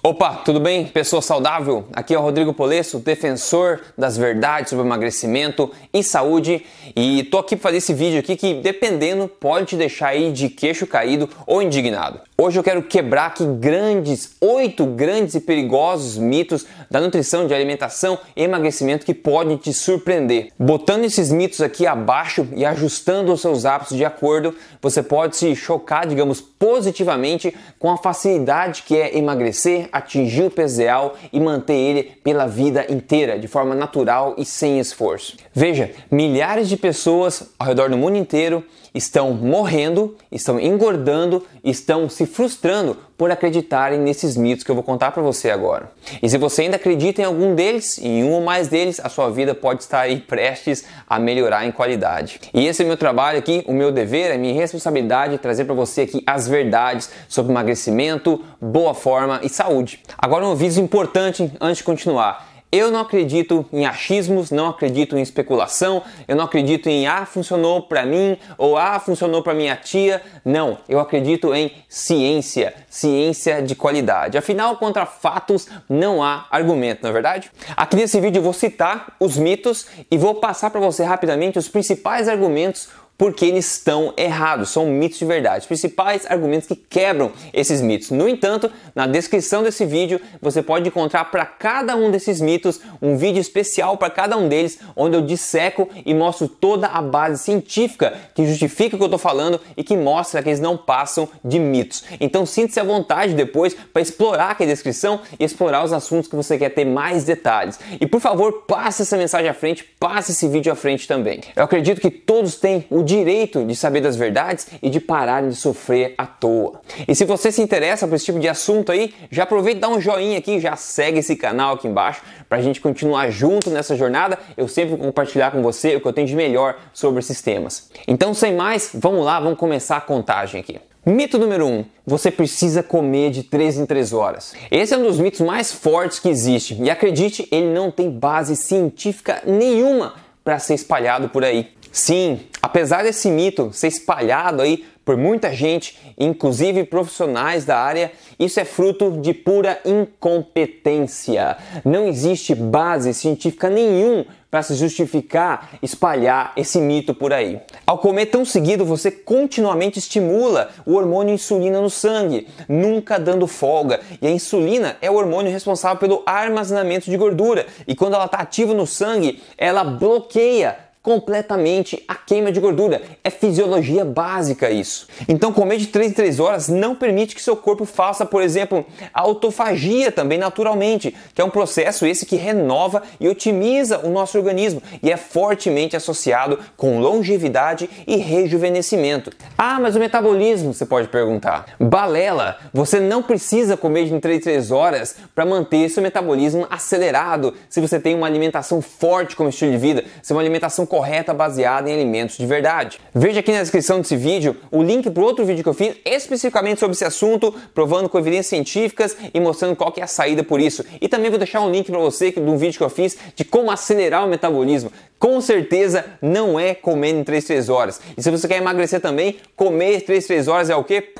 Opa, tudo bem? Pessoa saudável? Aqui é o Rodrigo Polesso, defensor das verdades sobre emagrecimento e saúde, e tô aqui para fazer esse vídeo aqui que dependendo pode te deixar aí de queixo caído ou indignado. Hoje eu quero quebrar aqui grandes, oito grandes e perigosos mitos da nutrição, de alimentação e emagrecimento que podem te surpreender. Botando esses mitos aqui abaixo e ajustando os seus hábitos de acordo, você pode se chocar, digamos, positivamente com a facilidade que é emagrecer, atingir o peso ideal e manter ele pela vida inteira, de forma natural e sem esforço. Veja, milhares de pessoas ao redor do mundo inteiro estão morrendo, estão engordando, estão se frustrando por acreditarem nesses mitos que eu vou contar para você agora. E se você ainda acredita em algum deles, em um ou mais deles, a sua vida pode estar aí prestes a melhorar em qualidade. E esse é o meu trabalho aqui, o meu dever, a minha responsabilidade é trazer para você aqui as verdades sobre emagrecimento, boa forma e saúde. Agora um aviso importante antes de continuar. Eu não acredito em achismos, não acredito em especulação, eu não acredito em ah, funcionou para mim ou ah, funcionou para minha tia. Não, eu acredito em ciência, ciência de qualidade. Afinal, contra fatos não há argumento, não é verdade? Aqui nesse vídeo eu vou citar os mitos e vou passar para você rapidamente os principais argumentos porque eles estão errados, são mitos de verdade. Os principais argumentos que quebram esses mitos. No entanto, na descrição desse vídeo você pode encontrar para cada um desses mitos um vídeo especial para cada um deles, onde eu disseco e mostro toda a base científica que justifica o que eu estou falando e que mostra que eles não passam de mitos. Então sinta-se à vontade depois para explorar aqui a descrição e explorar os assuntos que você quer ter mais detalhes. E por favor, passe essa mensagem à frente, passe esse vídeo à frente também. Eu acredito que todos têm o direito de saber das verdades e de parar de sofrer à toa. E se você se interessa por esse tipo de assunto aí, já aproveita e dá um joinha aqui, já segue esse canal aqui embaixo para a gente continuar junto nessa jornada. Eu sempre vou compartilhar com você o que eu tenho de melhor sobre esses temas. Então, sem mais, vamos lá, vamos começar a contagem aqui. Mito número 1: um, você precisa comer de 3 em 3 horas. Esse é um dos mitos mais fortes que existe e acredite, ele não tem base científica nenhuma para ser espalhado por aí. Sim, apesar desse mito ser espalhado aí por muita gente, inclusive profissionais da área, isso é fruto de pura incompetência. Não existe base científica nenhum para se justificar espalhar esse mito por aí. Ao comer tão seguido, você continuamente estimula o hormônio insulina no sangue, nunca dando folga. E a insulina é o hormônio responsável pelo armazenamento de gordura, e quando ela está ativa no sangue, ela bloqueia completamente a queima de gordura. É fisiologia básica isso. Então, comer de 3 em 3 horas não permite que seu corpo faça, por exemplo, a autofagia também naturalmente, que é um processo esse que renova e otimiza o nosso organismo e é fortemente associado com longevidade e rejuvenescimento. Ah, mas o metabolismo, você pode perguntar. Balela, você não precisa comer de 3 em 3 horas para manter seu metabolismo acelerado se você tem uma alimentação forte como estilo de vida, se é uma alimentação baseada em alimentos de verdade. Veja aqui na descrição desse vídeo o link para outro vídeo que eu fiz especificamente sobre esse assunto, provando com evidências científicas e mostrando qual que é a saída por isso. E também vou deixar um link para você de um vídeo que eu fiz de como acelerar o metabolismo. Com certeza não é comer em 3, 3 horas. E se você quer emagrecer também, comer 3, 3 horas é o quê?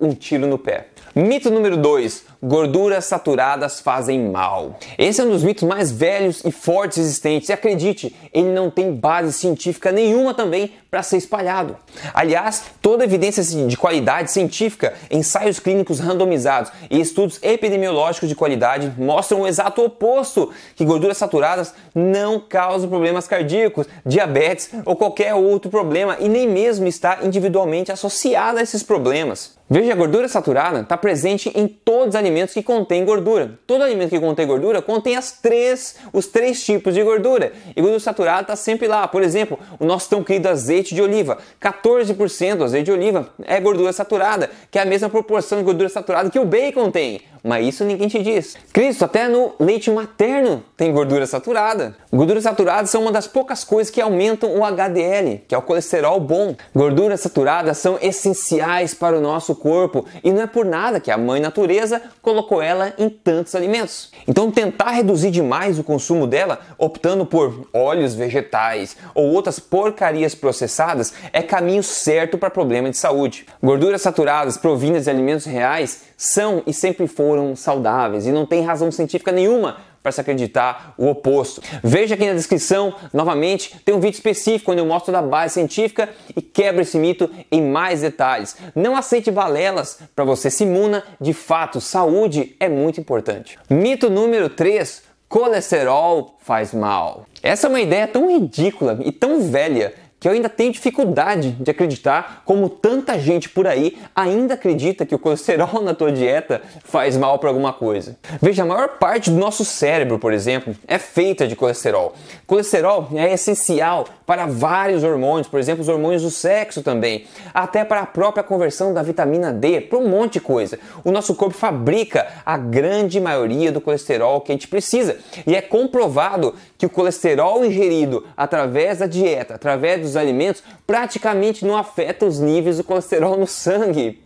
Um tiro no pé. Mito número 2: gorduras saturadas fazem mal. Esse é um dos mitos mais velhos e fortes existentes e acredite, ele não tem base científica nenhuma também para ser espalhado. Aliás, toda evidência de qualidade científica, ensaios clínicos randomizados e estudos epidemiológicos de qualidade mostram o exato oposto, que gorduras saturadas não causam problemas cardíacos, diabetes ou qualquer outro problema e nem mesmo está individualmente associada a esses problemas. Veja, a gordura saturada está presente em todos os alimentos que contêm gordura. Todo alimento que contém gordura contém as três, os três tipos de gordura. E gordura saturada está sempre lá. Por exemplo, o nosso tão querido azeite de oliva. 14% do azeite de oliva é gordura saturada, que é a mesma proporção de gordura saturada que o bacon tem. Mas isso ninguém te diz. Cristo, até no leite materno tem gordura saturada. Gorduras saturadas são uma das poucas coisas que aumentam o HDL, que é o colesterol bom. Gorduras saturadas são essenciais para o nosso corpo e não é por nada que a mãe natureza colocou ela em tantos alimentos. Então, tentar reduzir demais o consumo dela, optando por óleos vegetais ou outras porcarias processadas, é caminho certo para problema de saúde. Gorduras saturadas provindas de alimentos reais são e sempre foram saudáveis e não tem razão científica nenhuma para se acreditar o oposto. Veja aqui na descrição, novamente, tem um vídeo específico onde eu mostro da base científica e quebro esse mito em mais detalhes. Não aceite balelas para você se imuna, de fato, saúde é muito importante. Mito número 3, colesterol faz mal. Essa é uma ideia tão ridícula e tão velha que eu ainda tenho dificuldade de acreditar como tanta gente por aí ainda acredita que o colesterol na tua dieta faz mal para alguma coisa. Veja, a maior parte do nosso cérebro, por exemplo, é feita de colesterol. Colesterol é essencial para vários hormônios, por exemplo, os hormônios do sexo também, até para a própria conversão da vitamina D, para um monte de coisa. O nosso corpo fabrica a grande maioria do colesterol que a gente precisa. E é comprovado que o colesterol ingerido através da dieta, através dos alimentos, praticamente não afeta os níveis do colesterol no sangue.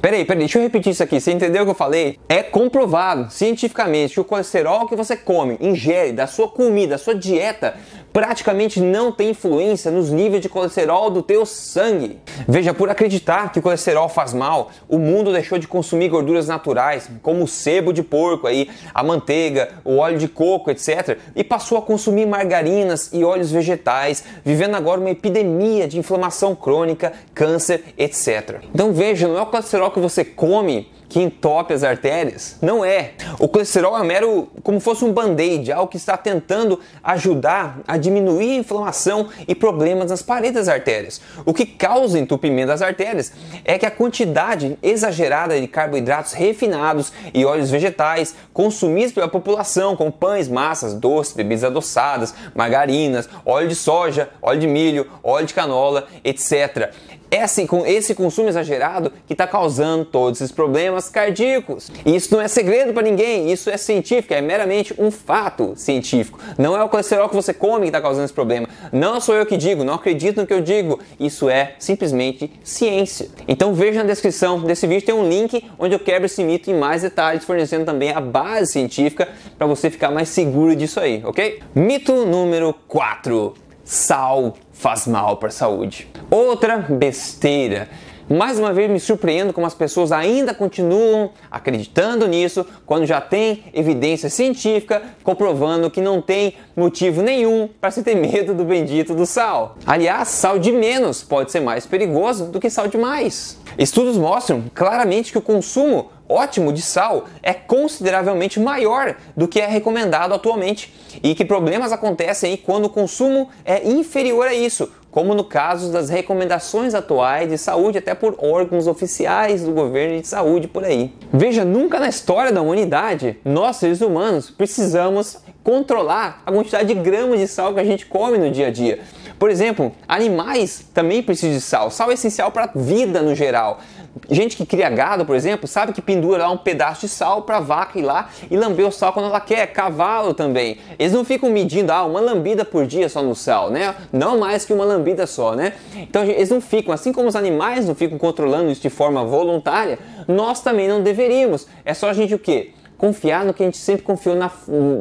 Peraí, peraí, deixa eu repetir isso aqui. Você entendeu o que eu falei? É comprovado cientificamente que o colesterol que você come, ingere da sua comida, da sua dieta, praticamente não tem influência nos níveis de colesterol do teu sangue. Veja, por acreditar que o colesterol faz mal, o mundo deixou de consumir gorduras naturais, como o sebo de porco aí, a manteiga, o óleo de coco, etc, e passou a consumir margarinas e óleos vegetais, vivendo agora uma epidemia de inflamação crônica, câncer, etc. Então veja, não é o colesterol que você come que entope as artérias? Não é. O colesterol é mero como fosse um band-aid, algo que está tentando ajudar a diminuir a inflamação e problemas nas paredes das artérias. O que causa entupimento das artérias é que a quantidade exagerada de carboidratos refinados e óleos vegetais consumidos pela população, como pães, massas, doces, bebidas adoçadas, margarinas, óleo de soja, óleo de milho, óleo de canola, etc é assim, com esse consumo exagerado que está causando todos esses problemas cardíacos. E isso não é segredo para ninguém, isso é científico, é meramente um fato científico. Não é o colesterol que você come que está causando esse problema. Não sou eu que digo, não acredito no que eu digo. Isso é simplesmente ciência. Então veja na descrição desse vídeo tem um link onde eu quebro esse mito em mais detalhes, fornecendo também a base científica para você ficar mais seguro disso aí, ok? Mito número 4 sal faz mal para a saúde. Outra besteira. Mais uma vez me surpreendo como as pessoas ainda continuam acreditando nisso quando já tem evidência científica comprovando que não tem motivo nenhum para se ter medo do bendito do sal. Aliás, sal de menos pode ser mais perigoso do que sal de mais. Estudos mostram claramente que o consumo ótimo de sal é consideravelmente maior do que é recomendado atualmente e que problemas acontecem quando o consumo é inferior a isso, como no caso das recomendações atuais de saúde até por órgãos oficiais do governo de saúde por aí. Veja, nunca na história da humanidade, nós seres humanos precisamos controlar a quantidade de gramas de sal que a gente come no dia a dia. Por exemplo, animais também precisam de sal. Sal é essencial para a vida no geral. Gente que cria gado, por exemplo, sabe que pendura lá um pedaço de sal para a vaca ir lá e lamber o sal quando ela quer. Cavalo também. Eles não ficam medindo ah, uma lambida por dia só no sal, né? Não mais que uma lambida só, né? Então eles não ficam, assim como os animais não ficam controlando isso de forma voluntária, nós também não deveríamos. É só a gente o quê? Confiar no que a gente sempre confiou na,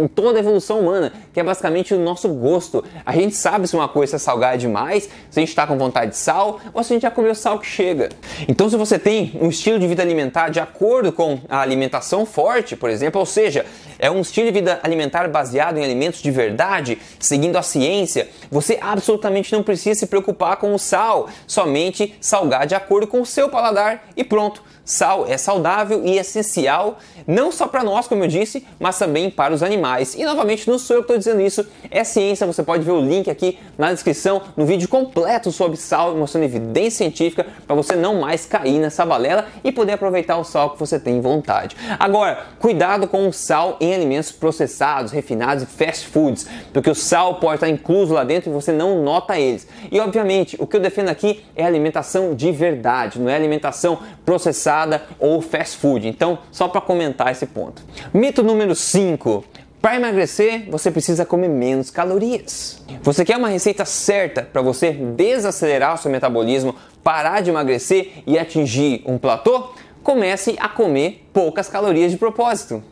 em toda a evolução humana, que é basicamente o nosso gosto. A gente sabe se uma coisa é salgada demais, se a gente está com vontade de sal, ou se a gente já comeu sal que chega. Então, se você tem um estilo de vida alimentar de acordo com a alimentação forte, por exemplo, ou seja, é um estilo de vida alimentar baseado em alimentos de verdade, seguindo a ciência, você absolutamente não precisa se preocupar com o sal, somente salgar de acordo com o seu paladar e pronto. Sal é saudável e essencial, não só para nós, como eu disse, mas também para os animais. E novamente, não sou eu que estou dizendo isso, é ciência. Você pode ver o link aqui na descrição, no vídeo completo sobre sal, mostrando evidência científica para você não mais cair nessa balela e poder aproveitar o sal que você tem vontade. Agora, cuidado com o sal em alimentos processados, refinados e fast foods, porque o sal pode estar incluso lá dentro e você não nota eles. E obviamente, o que eu defendo aqui é alimentação de verdade, não é alimentação processada ou fast food. Então, só para comentar esse ponto. Mito número 5. Para emagrecer, você precisa comer menos calorias. Você quer uma receita certa para você desacelerar o seu metabolismo, parar de emagrecer e atingir um platô? comece a comer poucas calorias de propósito.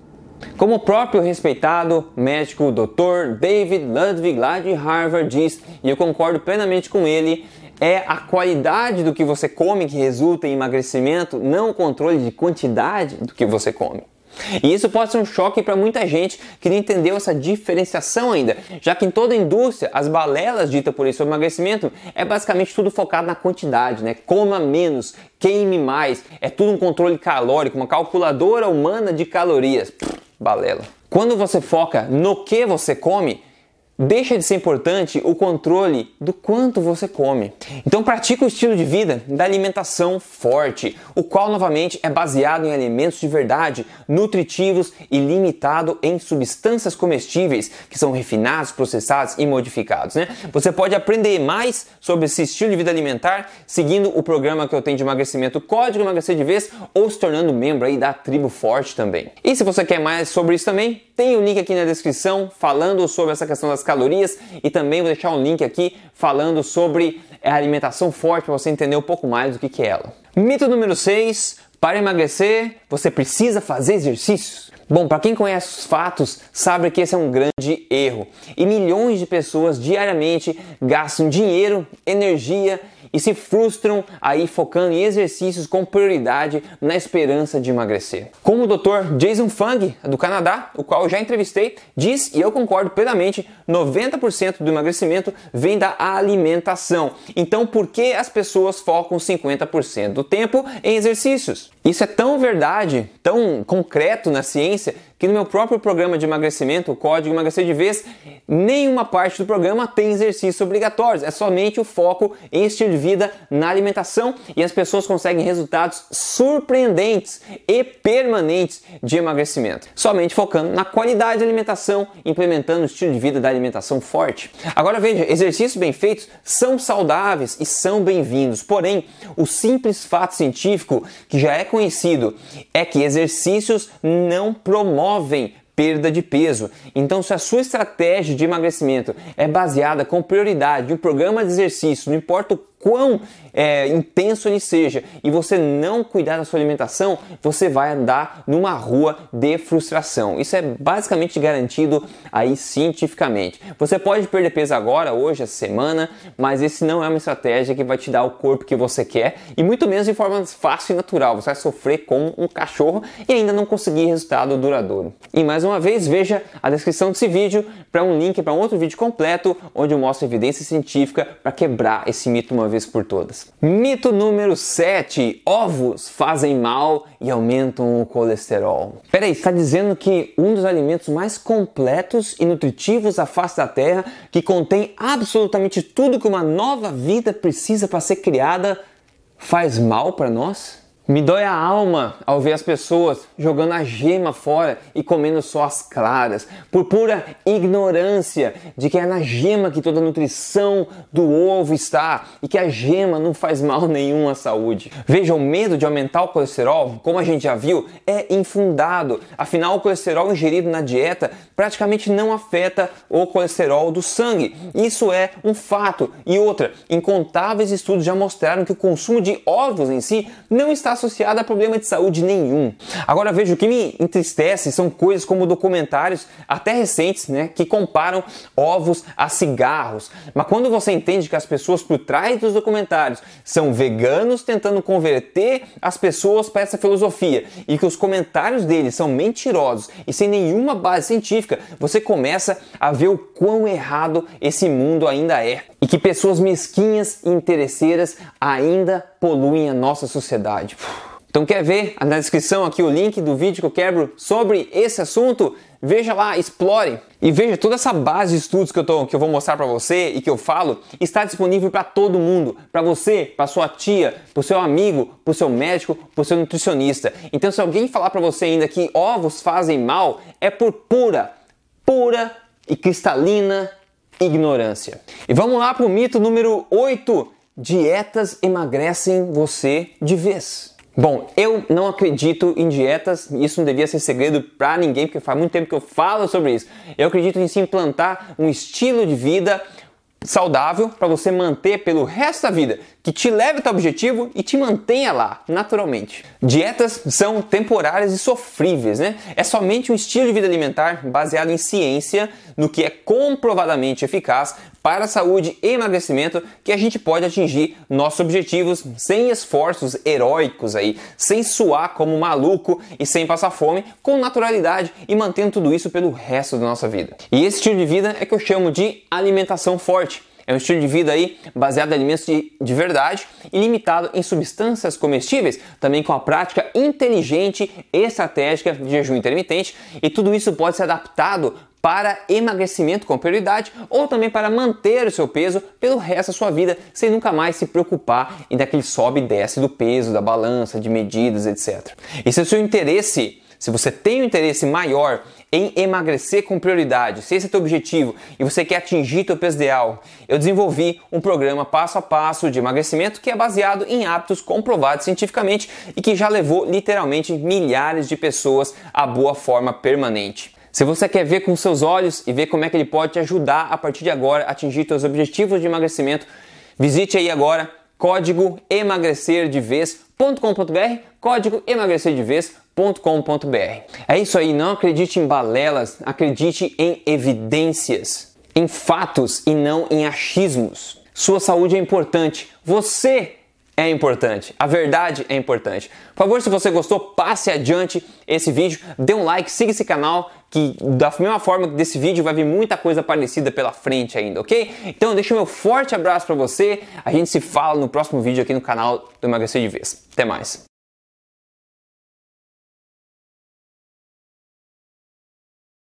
Como o próprio respeitado médico Dr. David Ludwig lá de Harvard diz, e eu concordo plenamente com ele, é a qualidade do que você come que resulta em emagrecimento, não o controle de quantidade do que você come. E isso pode ser um choque para muita gente que não entendeu essa diferenciação ainda, já que em toda a indústria, as balelas ditas por isso emagrecimento é basicamente tudo focado na quantidade, né? Coma menos, queime mais, é tudo um controle calórico, uma calculadora humana de calorias. Pff, balela. Quando você foca no que você come, deixa de ser importante o controle do quanto você come. Então pratica o estilo de vida da alimentação forte, o qual novamente é baseado em alimentos de verdade, nutritivos e limitado em substâncias comestíveis que são refinados, processados e modificados. Né? Você pode aprender mais sobre esse estilo de vida alimentar seguindo o programa que eu tenho de emagrecimento Código Emagrecer de Vez ou se tornando membro aí da Tribo Forte também. E se você quer mais sobre isso também, tem o um link aqui na descrição falando sobre essa questão das calorias e também vou deixar um link aqui falando sobre a alimentação forte para você entender um pouco mais do que, que é ela. Mito número 6: para emagrecer, você precisa fazer exercícios. Bom, para quem conhece os fatos, sabe que esse é um grande erro. E milhões de pessoas diariamente gastam dinheiro, energia e se frustram aí focando em exercícios com prioridade na esperança de emagrecer. Como o Dr. Jason Fung, do Canadá, o qual eu já entrevistei, diz, e eu concordo plenamente, 90% do emagrecimento vem da alimentação. Então, por que as pessoas focam 50% do tempo em exercícios? Isso é tão verdade, tão concreto na ciência, que no meu próprio programa de emagrecimento, o Código Emagrecer de Vez, nenhuma parte do programa tem exercícios obrigatórios, é somente o foco em estilo de vida, na alimentação e as pessoas conseguem resultados surpreendentes e permanentes de emagrecimento, somente focando na qualidade da alimentação, implementando o estilo de vida da alimentação forte. Agora veja, exercícios bem feitos são saudáveis e são bem-vindos, porém, o simples fato científico que já é conhecido é que exercícios não promovem perda de peso. Então, se a sua estratégia de emagrecimento é baseada com prioridade um programa de exercício, não importa o quão é, intenso ele seja, e você não cuidar da sua alimentação, você vai andar numa rua de frustração. Isso é basicamente garantido aí cientificamente. Você pode perder peso agora, hoje, essa semana, mas esse não é uma estratégia que vai te dar o corpo que você quer e muito menos de forma fácil e natural. Você vai sofrer como um cachorro e ainda não conseguir resultado duradouro. E mais uma vez, veja a descrição desse vídeo para um link para um outro vídeo completo onde eu mostro evidência científica para quebrar esse mito uma vez por todas. Mito número 7: ovos fazem mal e aumentam o colesterol. Peraí, está dizendo que um dos alimentos mais completos e nutritivos à face da Terra, que contém absolutamente tudo que uma nova vida precisa para ser criada, faz mal para nós? Me dói a alma ao ver as pessoas jogando a gema fora e comendo só as claras, por pura ignorância de que é na gema que toda a nutrição do ovo está e que a gema não faz mal nenhum à saúde. Veja, o medo de aumentar o colesterol, como a gente já viu, é infundado. Afinal, o colesterol ingerido na dieta praticamente não afeta o colesterol do sangue. Isso é um fato. E outra, incontáveis estudos já mostraram que o consumo de ovos em si não está associada a problema de saúde nenhum. Agora veja, o que me entristece são coisas como documentários até recentes, né, que comparam ovos a cigarros. Mas quando você entende que as pessoas por trás dos documentários são veganos tentando converter as pessoas para essa filosofia e que os comentários deles são mentirosos e sem nenhuma base científica, você começa a ver o quão errado esse mundo ainda é e que pessoas mesquinhas e interesseiras ainda poluem a nossa sociedade. Então quer ver na descrição aqui o link do vídeo que eu quebro sobre esse assunto? Veja lá, explore e veja toda essa base de estudos que eu, tô, que eu vou mostrar para você e que eu falo está disponível para todo mundo, para você, para sua tia, para o seu amigo, para o seu médico, para o seu nutricionista. Então se alguém falar para você ainda que ovos fazem mal, é por pura, pura e cristalina ignorância. E vamos lá para o mito número 8: dietas emagrecem você de vez. Bom, eu não acredito em dietas, isso não devia ser segredo para ninguém, porque faz muito tempo que eu falo sobre isso. Eu acredito em se implantar um estilo de vida saudável para você manter pelo resto da vida, que te leve ao objetivo e te mantenha lá, naturalmente. Dietas são temporárias e sofríveis, né? É somente um estilo de vida alimentar baseado em ciência, no que é comprovadamente eficaz para a saúde e emagrecimento, que a gente pode atingir nossos objetivos sem esforços heróicos aí, sem suar como maluco e sem passar fome, com naturalidade e mantendo tudo isso pelo resto da nossa vida. E esse estilo de vida é que eu chamo de alimentação forte. É um estilo de vida aí baseado em alimentos de, de verdade e limitado em substâncias comestíveis, também com a prática inteligente e estratégica de jejum intermitente. E tudo isso pode ser adaptado para emagrecimento com prioridade ou também para manter o seu peso pelo resto da sua vida, sem nunca mais se preocupar em daquele sobe e desce do peso, da balança, de medidas, etc. E se o seu interesse se você tem um interesse maior em emagrecer com prioridade, se esse é teu objetivo e você quer atingir teu peso ideal, eu desenvolvi um programa passo a passo de emagrecimento que é baseado em hábitos comprovados cientificamente e que já levou literalmente milhares de pessoas à boa forma permanente. Se você quer ver com seus olhos e ver como é que ele pode te ajudar a partir de agora a atingir seus objetivos de emagrecimento, visite aí agora código emagrecerdevez.com.br, código emagrecerdevez.com.br. É isso aí, não acredite em balelas, acredite em evidências, em fatos e não em achismos. Sua saúde é importante. Você é importante, a verdade é importante. Por favor, se você gostou, passe adiante esse vídeo, dê um like, siga esse canal, que da mesma forma que desse vídeo vai vir muita coisa parecida pela frente ainda, ok? Então deixa o meu forte abraço para você, a gente se fala no próximo vídeo aqui no canal do Emagrecer de Vez. Até mais!